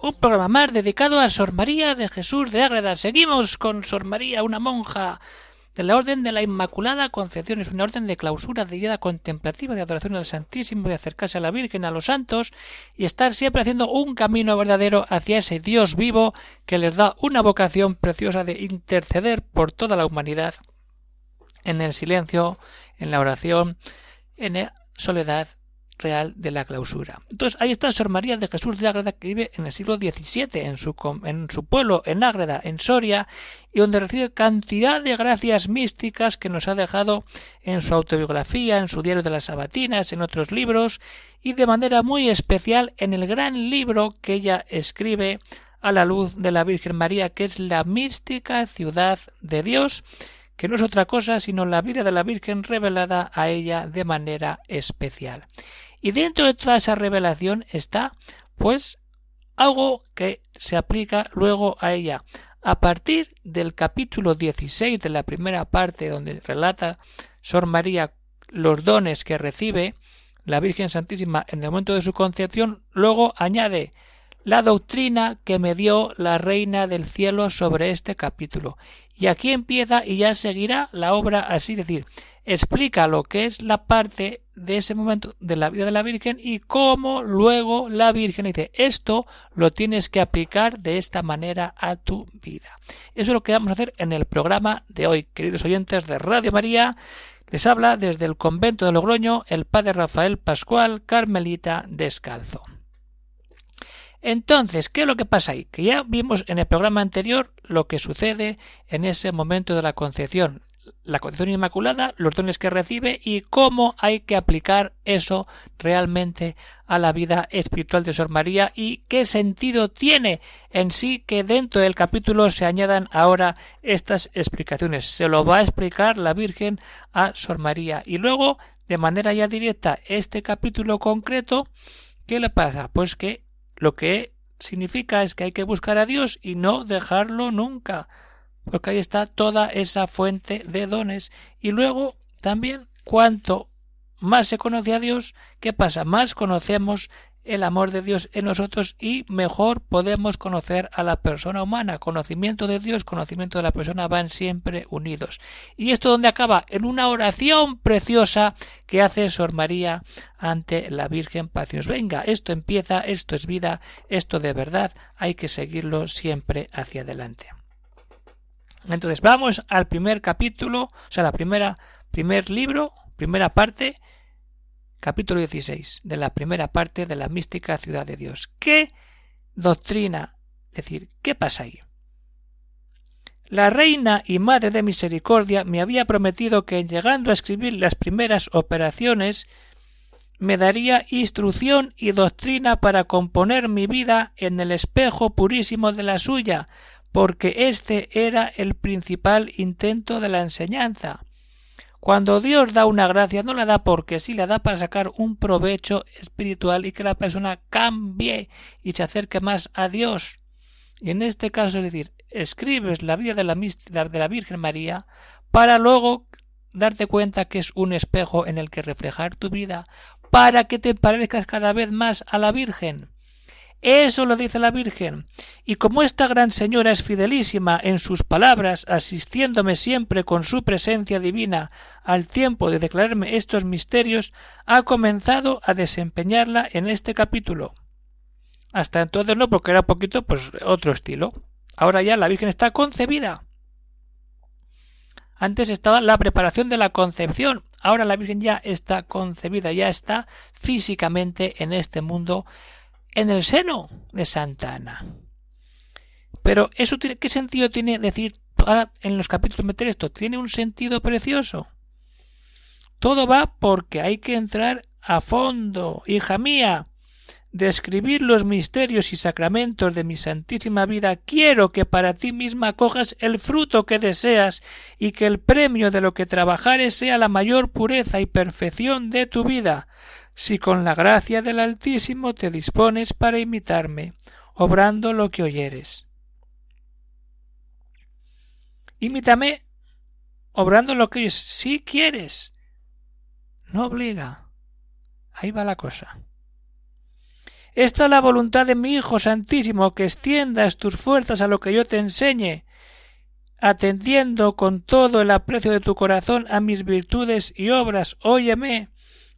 Un programa más dedicado a Sor María de Jesús de Ágreda. Seguimos con Sor María, una monja de la Orden de la Inmaculada Concepción. Es una orden de clausura, de vida contemplativa, de adoración al Santísimo, de acercarse a la Virgen, a los santos y estar siempre haciendo un camino verdadero hacia ese Dios vivo que les da una vocación preciosa de interceder por toda la humanidad en el silencio, en la oración, en la soledad real de la clausura. Entonces ahí está Sor María de Jesús de Ágreda que vive en el siglo XVII en su, en su pueblo, en Ágreda, en Soria, y donde recibe cantidad de gracias místicas que nos ha dejado en su autobiografía, en su diario de las Sabatinas, en otros libros, y de manera muy especial en el gran libro que ella escribe a la luz de la Virgen María, que es la mística ciudad de Dios, que no es otra cosa sino la vida de la Virgen revelada a ella de manera especial. Y dentro de toda esa revelación está, pues, algo que se aplica luego a ella. A partir del capítulo 16 de la primera parte, donde relata Sor María los dones que recibe la Virgen Santísima en el momento de su concepción, luego añade la doctrina que me dio la Reina del Cielo sobre este capítulo. Y aquí empieza y ya seguirá la obra así, decir, explica lo que es la parte de ese momento de la vida de la Virgen y cómo luego la Virgen dice esto lo tienes que aplicar de esta manera a tu vida. Eso es lo que vamos a hacer en el programa de hoy, queridos oyentes de Radio María. Les habla desde el convento de Logroño el padre Rafael Pascual Carmelita Descalzo. Entonces, ¿qué es lo que pasa ahí? Que ya vimos en el programa anterior lo que sucede en ese momento de la concepción la concepción inmaculada, los dones que recibe y cómo hay que aplicar eso realmente a la vida espiritual de Sor María y qué sentido tiene en sí que dentro del capítulo se añadan ahora estas explicaciones. Se lo va a explicar la Virgen a Sor María y luego de manera ya directa este capítulo concreto ¿qué le pasa? Pues que lo que significa es que hay que buscar a Dios y no dejarlo nunca porque ahí está toda esa fuente de dones. Y luego también cuanto más se conoce a Dios, ¿qué pasa? Más conocemos el amor de Dios en nosotros y mejor podemos conocer a la persona humana. Conocimiento de Dios, conocimiento de la persona van siempre unidos. Y esto donde acaba en una oración preciosa que hace Sor María ante la Virgen para venga, esto empieza, esto es vida, esto de verdad, hay que seguirlo siempre hacia adelante. Entonces vamos al primer capítulo, o sea, la primera, primer libro, primera parte, capítulo 16, de la primera parte de la mística ciudad de Dios. ¿Qué doctrina? Es decir, ¿qué pasa ahí? La reina y madre de misericordia me había prometido que llegando a escribir las primeras operaciones me daría instrucción y doctrina para componer mi vida en el espejo purísimo de la suya, porque este era el principal intento de la enseñanza. Cuando Dios da una gracia, no la da porque sí la da para sacar un provecho espiritual y que la persona cambie y se acerque más a Dios. Y en este caso, es decir, escribes la vida de la, de la Virgen María para luego darte cuenta que es un espejo en el que reflejar tu vida, para que te parezcas cada vez más a la Virgen. Eso lo dice la Virgen. Y como esta gran señora es fidelísima en sus palabras, asistiéndome siempre con su presencia divina al tiempo de declararme estos misterios, ha comenzado a desempeñarla en este capítulo. Hasta entonces no, porque era poquito, pues, otro estilo. Ahora ya la Virgen está concebida. Antes estaba la preparación de la concepción. Ahora la Virgen ya está concebida, ya está físicamente en este mundo en el seno de Santa Ana. Pero eso tiene, ¿qué sentido tiene decir ahora en los capítulos meter esto? Tiene un sentido precioso. Todo va porque hay que entrar a fondo, hija mía. describir los misterios y sacramentos de mi santísima vida, quiero que para ti misma cojas el fruto que deseas y que el premio de lo que trabajares sea la mayor pureza y perfección de tu vida, si con la gracia del Altísimo te dispones para imitarme, obrando lo que oyeres. Imítame, obrando lo que oyes, si quieres. No obliga. Ahí va la cosa. Esta es la voluntad de mi Hijo Santísimo, que extiendas tus fuerzas a lo que yo te enseñe, atendiendo con todo el aprecio de tu corazón a mis virtudes y obras. Óyeme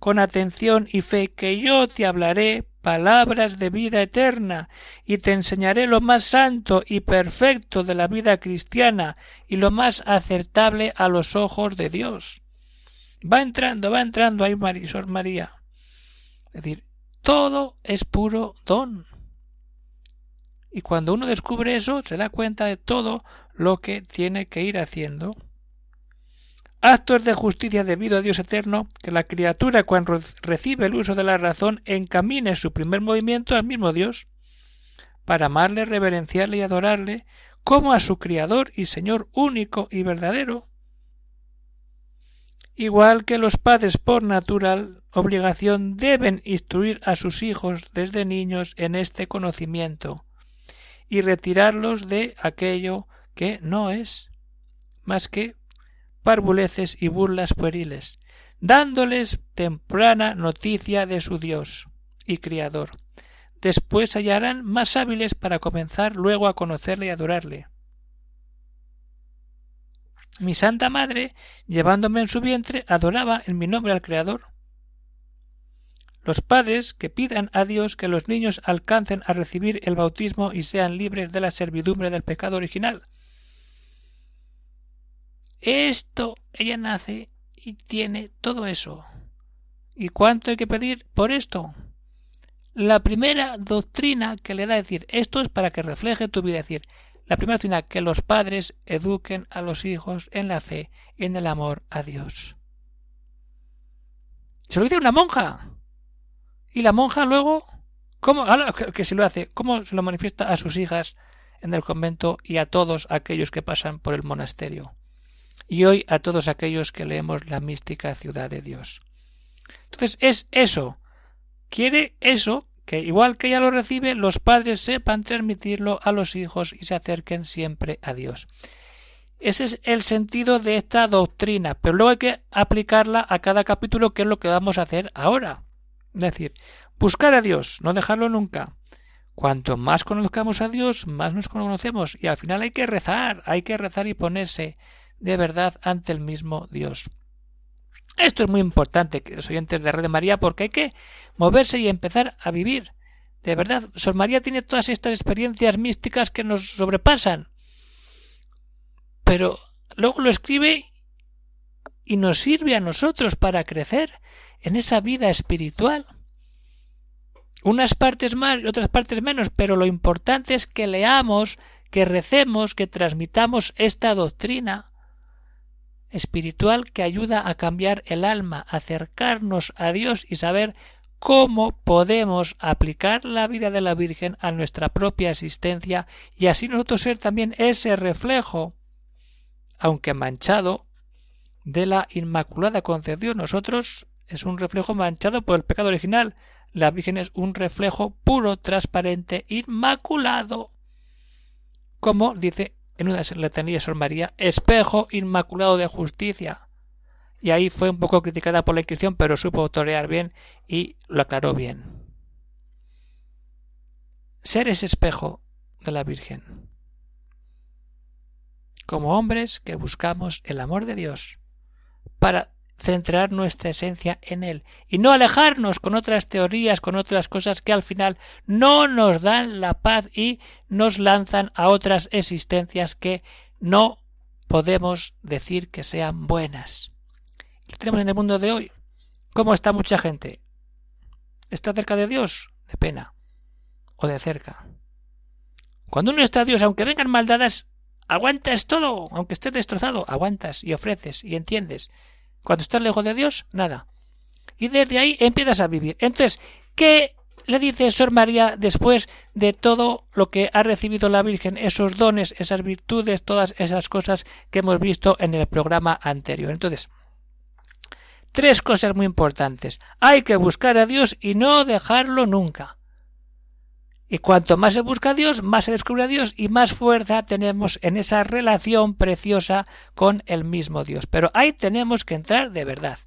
con atención y fe, que yo te hablaré palabras de vida eterna, y te enseñaré lo más santo y perfecto de la vida cristiana y lo más aceptable a los ojos de Dios. Va entrando, va entrando ahí Marisol María. Es decir, todo es puro don. Y cuando uno descubre eso, se da cuenta de todo lo que tiene que ir haciendo. Actos de justicia debido a Dios eterno, que la criatura cuando recibe el uso de la razón encamine su primer movimiento al mismo Dios, para amarle, reverenciarle y adorarle, como a su Criador y Señor único y verdadero, igual que los padres por natural obligación deben instruir a sus hijos desde niños en este conocimiento y retirarlos de aquello que no es más que parvuleces y burlas pueriles, dándoles temprana noticia de su Dios y Criador. Después hallarán más hábiles para comenzar luego a conocerle y adorarle mi Santa Madre, llevándome en su vientre, adoraba en mi nombre al Creador. Los padres que pidan a Dios que los niños alcancen a recibir el bautismo y sean libres de la servidumbre del pecado original. Esto ella nace y tiene todo eso. ¿Y cuánto hay que pedir por esto? La primera doctrina que le da decir esto es para que refleje tu vida, decir la primera doctrina, que los padres eduquen a los hijos en la fe y en el amor a Dios. Se lo dice una monja. Y la monja luego, ¿cómo? que se lo hace, ¿cómo se lo manifiesta a sus hijas en el convento y a todos aquellos que pasan por el monasterio? Y hoy a todos aquellos que leemos la mística ciudad de Dios. Entonces es eso. Quiere eso que igual que ella lo recibe, los padres sepan transmitirlo a los hijos y se acerquen siempre a Dios. Ese es el sentido de esta doctrina, pero luego hay que aplicarla a cada capítulo, que es lo que vamos a hacer ahora. Es decir, buscar a Dios, no dejarlo nunca. Cuanto más conozcamos a Dios, más nos conocemos, y al final hay que rezar, hay que rezar y ponerse de verdad ante el mismo Dios. Esto es muy importante, los oyentes de Red de María, porque hay que moverse y empezar a vivir. De verdad, Sor María tiene todas estas experiencias místicas que nos sobrepasan. Pero luego lo escribe y nos sirve a nosotros para crecer en esa vida espiritual. Unas partes más y otras partes menos, pero lo importante es que leamos, que recemos, que transmitamos esta doctrina espiritual que ayuda a cambiar el alma, acercarnos a Dios y saber cómo podemos aplicar la vida de la Virgen a nuestra propia existencia y así nosotros ser también ese reflejo, aunque manchado, de la Inmaculada Concepción. Nosotros es un reflejo manchado por el pecado original. La Virgen es un reflejo puro, transparente, inmaculado. Como dice en una letanía de Sor María, espejo inmaculado de justicia. Y ahí fue un poco criticada por la Inquisición, pero supo torear bien y lo aclaró bien. Ser ese espejo de la Virgen. Como hombres que buscamos el amor de Dios para centrar nuestra esencia en Él y no alejarnos con otras teorías, con otras cosas que al final no nos dan la paz y nos lanzan a otras existencias que no podemos decir que sean buenas. Lo tenemos en el mundo de hoy. ¿Cómo está mucha gente? ¿Está cerca de Dios? De pena. O de cerca. Cuando uno está a Dios, aunque vengan maldades, aguantas todo, aunque estés destrozado, aguantas y ofreces y entiendes cuando estás lejos de Dios, nada. Y desde ahí empiezas a vivir. Entonces, ¿qué le dice Sor María después de todo lo que ha recibido la Virgen, esos dones, esas virtudes, todas esas cosas que hemos visto en el programa anterior. Entonces, tres cosas muy importantes. Hay que buscar a Dios y no dejarlo nunca. Y cuanto más se busca a Dios, más se descubre a Dios y más fuerza tenemos en esa relación preciosa con el mismo Dios. Pero ahí tenemos que entrar de verdad.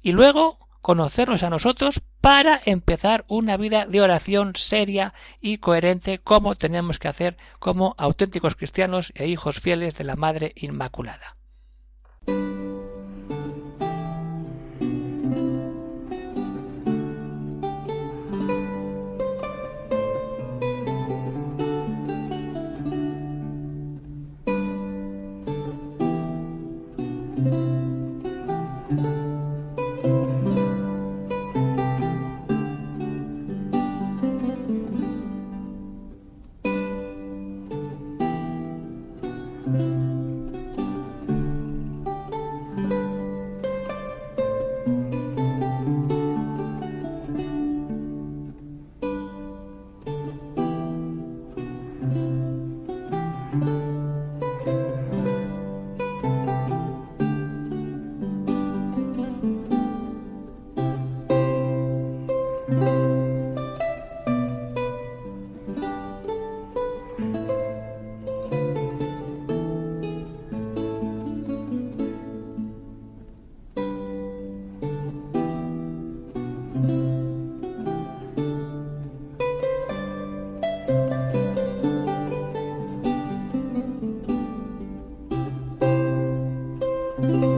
Y luego conocernos a nosotros para empezar una vida de oración seria y coherente como tenemos que hacer como auténticos cristianos e hijos fieles de la Madre Inmaculada. thank you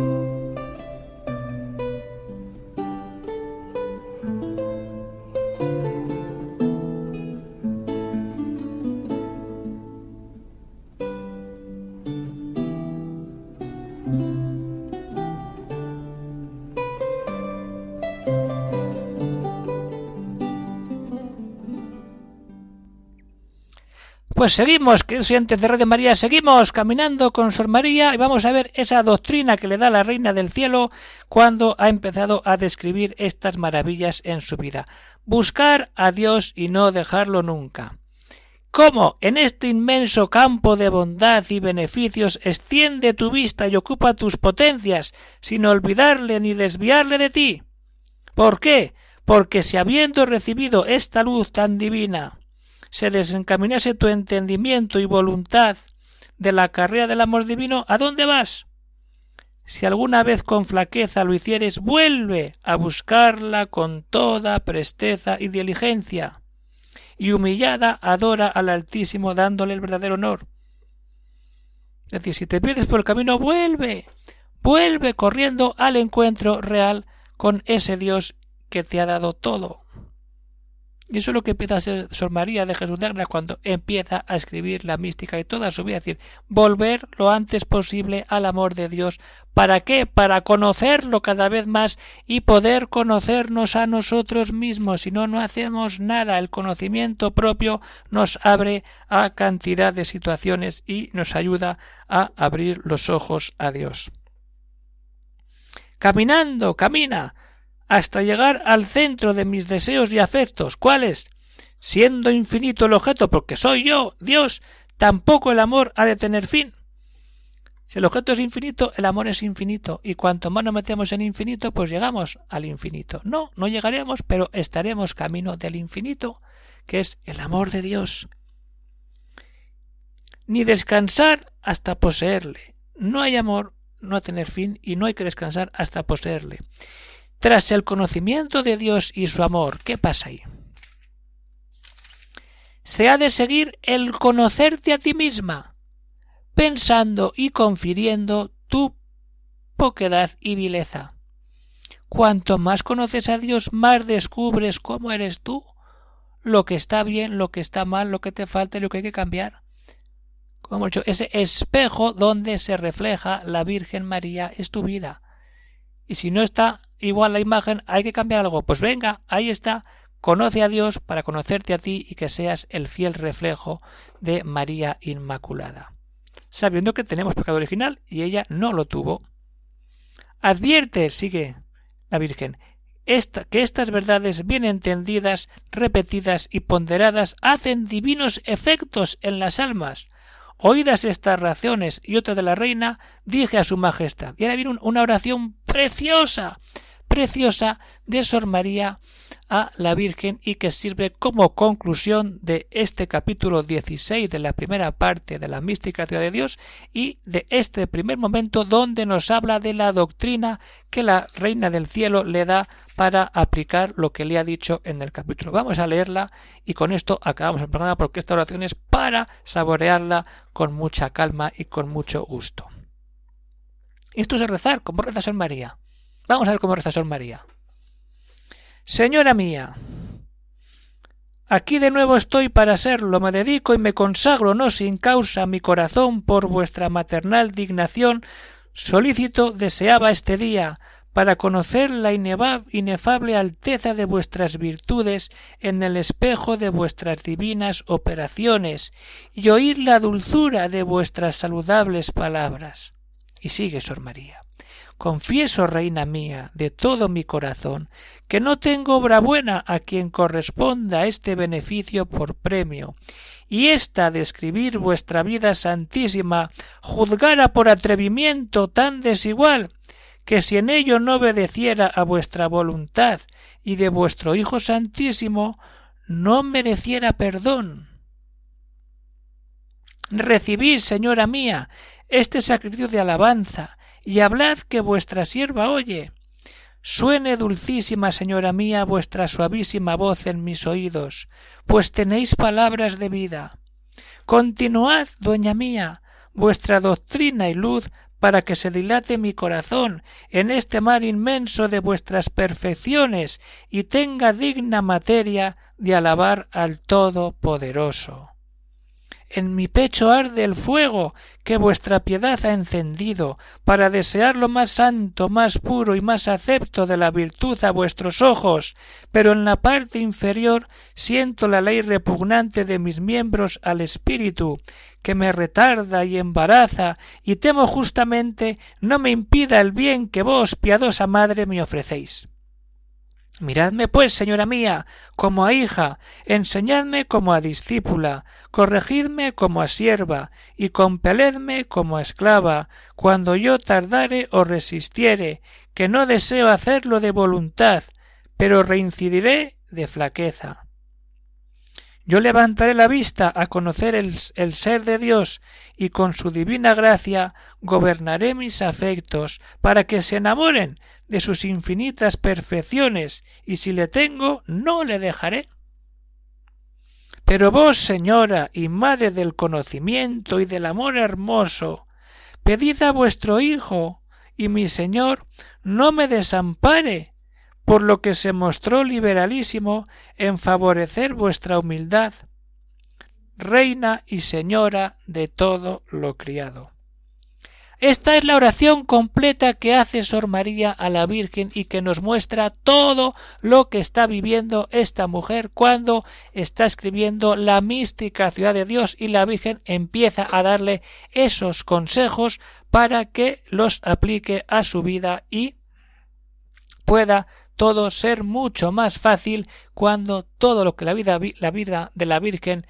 Pues seguimos, queridos oyentes de Radio María, seguimos caminando con Sor María y vamos a ver esa doctrina que le da la Reina del Cielo cuando ha empezado a describir estas maravillas en su vida. Buscar a Dios y no dejarlo nunca. ¿Cómo en este inmenso campo de bondad y beneficios extiende tu vista y ocupa tus potencias sin olvidarle ni desviarle de ti? ¿Por qué? Porque si habiendo recibido esta luz tan divina, se desencaminase tu entendimiento y voluntad de la carrera del amor divino, ¿a dónde vas? Si alguna vez con flaqueza lo hicieres, vuelve a buscarla con toda presteza y diligencia, y humillada adora al Altísimo dándole el verdadero honor. Es decir, si te pierdes por el camino, vuelve, vuelve corriendo al encuentro real con ese Dios que te ha dado todo. Y eso es lo que empieza a ser Sor María de Jesús de cuando empieza a escribir la mística y toda su vida. Es decir, volver lo antes posible al amor de Dios. ¿Para qué? Para conocerlo cada vez más y poder conocernos a nosotros mismos. Si no, no hacemos nada. El conocimiento propio nos abre a cantidad de situaciones y nos ayuda a abrir los ojos a Dios. Caminando, camina hasta llegar al centro de mis deseos y afectos. ¿Cuáles? Siendo infinito el objeto, porque soy yo, Dios, tampoco el amor ha de tener fin. Si el objeto es infinito, el amor es infinito, y cuanto más nos metemos en infinito, pues llegamos al infinito. No, no llegaremos, pero estaremos camino del infinito, que es el amor de Dios. Ni descansar hasta poseerle. No hay amor, no a tener fin, y no hay que descansar hasta poseerle. Tras el conocimiento de Dios y su amor, ¿qué pasa ahí? Se ha de seguir el conocerte a ti misma, pensando y confiriendo tu poquedad y vileza. Cuanto más conoces a Dios, más descubres cómo eres tú, lo que está bien, lo que está mal, lo que te falta y lo que hay que cambiar. Como he dicho, ese espejo donde se refleja la Virgen María es tu vida. Y si no está igual la imagen, hay que cambiar algo. Pues venga, ahí está. Conoce a Dios para conocerte a ti y que seas el fiel reflejo de María Inmaculada. Sabiendo que tenemos pecado original y ella no lo tuvo. Advierte, sigue la Virgen, esta, que estas verdades bien entendidas, repetidas y ponderadas hacen divinos efectos en las almas. Oídas estas razones y otra de la reina, dije a su majestad. Y ahora viene una oración preciosa preciosa de Sor María a la Virgen y que sirve como conclusión de este capítulo 16 de la primera parte de la mística ciudad de Dios y de este primer momento donde nos habla de la doctrina que la Reina del Cielo le da para aplicar lo que le ha dicho en el capítulo. Vamos a leerla y con esto acabamos el programa porque esta oración es para saborearla con mucha calma y con mucho gusto. Esto es rezar, como reza Sor María. Vamos a ver cómo reza Sor María. Señora mía, aquí de nuevo estoy para serlo, me dedico y me consagro no sin causa mi corazón por vuestra maternal dignación, solícito deseaba este día, para conocer la inefable alteza de vuestras virtudes en el espejo de vuestras divinas operaciones, y oír la dulzura de vuestras saludables palabras. Y sigue Sor María. Confieso, reina mía, de todo mi corazón, que no tengo obra buena a quien corresponda este beneficio por premio, y esta de escribir vuestra vida santísima juzgara por atrevimiento tan desigual, que si en ello no obedeciera a vuestra voluntad y de vuestro Hijo Santísimo, no mereciera perdón. Recibid, señora mía, este sacrificio de alabanza, y hablad que vuestra sierva oye. Suene dulcísima, señora mía, vuestra suavísima voz en mis oídos, pues tenéis palabras de vida. Continuad, dueña mía, vuestra doctrina y luz para que se dilate mi corazón en este mar inmenso de vuestras perfecciones y tenga digna materia de alabar al Todopoderoso. En mi pecho arde el fuego que vuestra piedad ha encendido, para desear lo más santo, más puro y más acepto de la virtud a vuestros ojos, pero en la parte inferior siento la ley repugnante de mis miembros al espíritu, que me retarda y embaraza, y temo justamente no me impida el bien que vos, piadosa madre, me ofrecéis. Miradme, pues, señora mía, como a hija, enseñadme como a discípula, corregidme como a sierva, y compeledme como a esclava, cuando yo tardare o resistiere, que no deseo hacerlo de voluntad, pero reincidiré de flaqueza. Yo levantaré la vista a conocer el, el, ser de Dios y con su divina gracia gobernaré mis afectos para que se enamoren de sus infinitas perfecciones, y si le tengo, no le dejaré. Pero vos, señora y madre del conocimiento y del amor hermoso, pedid a vuestro Hijo, y mi Señor no me desampare, por lo que se mostró liberalísimo en favorecer vuestra humildad, reina y señora de todo lo criado. Esta es la oración completa que hace Sor María a la Virgen y que nos muestra todo lo que está viviendo esta mujer cuando está escribiendo la mística ciudad de Dios y la Virgen empieza a darle esos consejos para que los aplique a su vida y pueda todo ser mucho más fácil cuando todo lo que la vida, la vida de la Virgen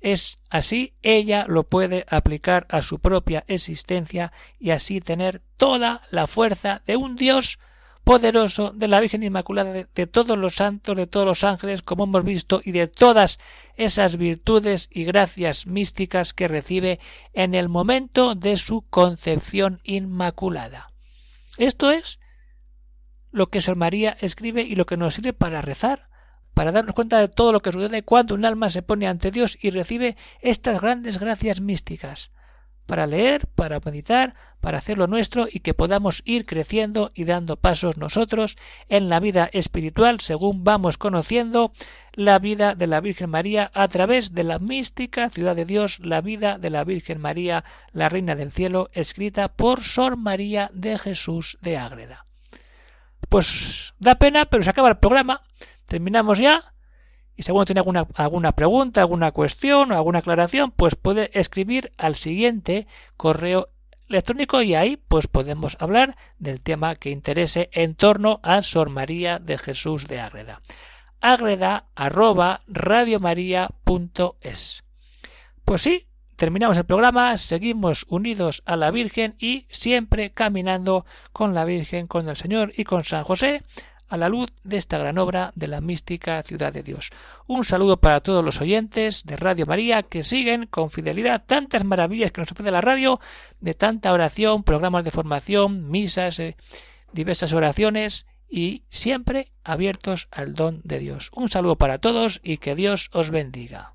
es así, ella lo puede aplicar a su propia existencia y así tener toda la fuerza de un Dios poderoso de la Virgen Inmaculada, de, de, todos los santos, de todos los ángeles, como hemos visto, y de todas esas virtudes y gracias místicas que recibe en el momento de su concepción inmaculada. Esto es lo que Sor María escribe y lo que nos sirve para rezar, para darnos cuenta de todo lo que sucede cuando un alma se pone ante Dios y recibe estas grandes gracias místicas, para leer, para meditar, para hacerlo nuestro y que podamos ir creciendo y dando pasos nosotros en la vida espiritual según vamos conociendo la vida de la Virgen María a través de la mística ciudad de Dios, la vida de la Virgen María, la Reina del Cielo, escrita por Sor María de Jesús de Ágreda. Pues da pena, pero se acaba el programa terminamos ya. Y alguno tiene alguna, alguna pregunta, alguna cuestión o alguna aclaración, pues puede escribir al siguiente correo electrónico y ahí pues podemos hablar del tema que interese en torno a Sor María de Jesús de Ágreda. Ágreda arroba. Pues sí, terminamos el programa, seguimos unidos a la Virgen y siempre caminando con la Virgen, con el Señor y con San José a la luz de esta gran obra de la mística ciudad de Dios. Un saludo para todos los oyentes de Radio María que siguen con fidelidad tantas maravillas que nos ofrece la radio, de tanta oración, programas de formación, misas, eh, diversas oraciones y siempre abiertos al don de Dios. Un saludo para todos y que Dios os bendiga.